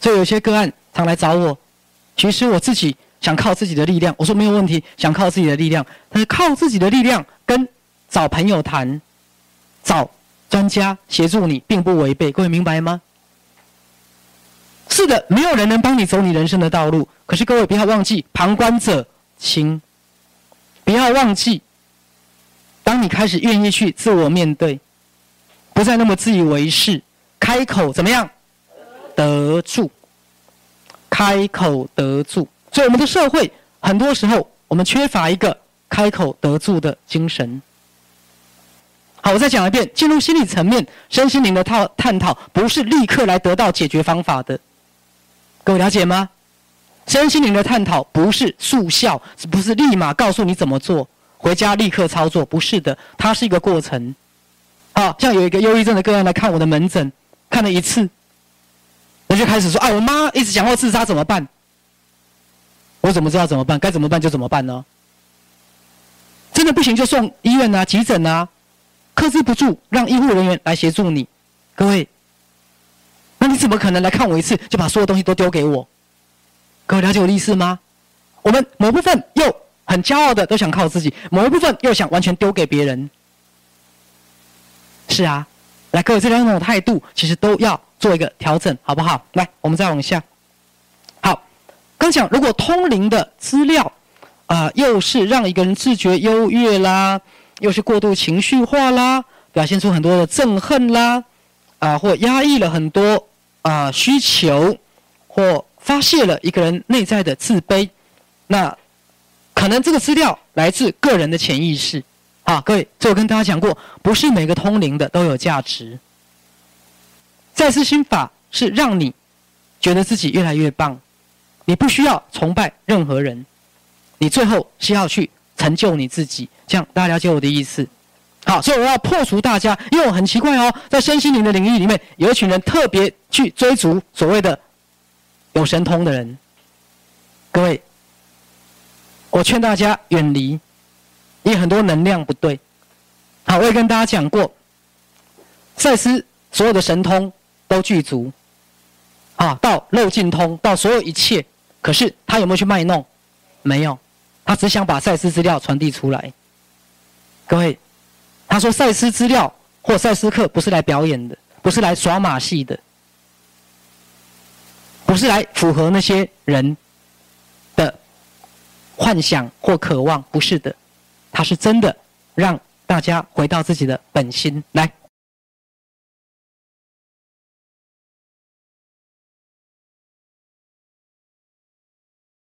所以有些个案常来找我，其实我自己想靠自己的力量，我说没有问题，想靠自己的力量，但是靠自己的力量跟找朋友谈，找专家协助你，并不违背，各位明白吗？是的，没有人能帮你走你人生的道路。可是各位不要忘记，旁观者清。不要忘记，当你开始愿意去自我面对，不再那么自以为是，开口怎么样？得住。开口得住。所以我们的社会很多时候，我们缺乏一个开口得住的精神。好，我再讲一遍，进入心理层面、身心灵的探探讨，不是立刻来得到解决方法的。各位了解吗？身心灵的探讨不是速效，不是立马告诉你怎么做，回家立刻操作，不是的，它是一个过程。啊，像有一个忧郁症的个案来看我的门诊，看了一次，就开始说：“哎，我妈一直想要自杀，怎么办？”我怎么知道怎么办？该怎么办就怎么办呢？真的不行就送医院啊，急诊啊，克制不住，让医护人员来协助你。各位。那你怎么可能来看我一次就把所有东西都丢给我？各位了解我的意思吗？我们某部分又很骄傲的都想靠自己，某一部分又想完全丢给别人。是啊，来各位这两种态度其实都要做一个调整，好不好？来，我们再往下。好，刚讲如果通灵的资料啊，又是让一个人自觉优越啦，又是过度情绪化啦，表现出很多的憎恨啦。啊，或压抑了很多啊需求，或发泄了一个人内在的自卑，那可能这个资料来自个人的潜意识。啊，各位，这我跟大家讲过，不是每个通灵的都有价值。再次心法是让你觉得自己越来越棒，你不需要崇拜任何人，你最后是要去成就你自己。这样大家了解我的意思？好，所以我要破除大家，因为我很奇怪哦，在身心灵的领域里面，有一群人特别去追逐所谓的有神通的人。各位，我劝大家远离，因为很多能量不对。好，我也跟大家讲过，赛斯所有的神通都具足，啊，到漏尽通，到所有一切，可是他有没有去卖弄？没有，他只想把赛斯资料传递出来。各位。他说：“赛斯资料或赛斯课不是来表演的，不是来耍马戏的，不是来符合那些人的幻想或渴望，不是的。他是真的让大家回到自己的本心来。”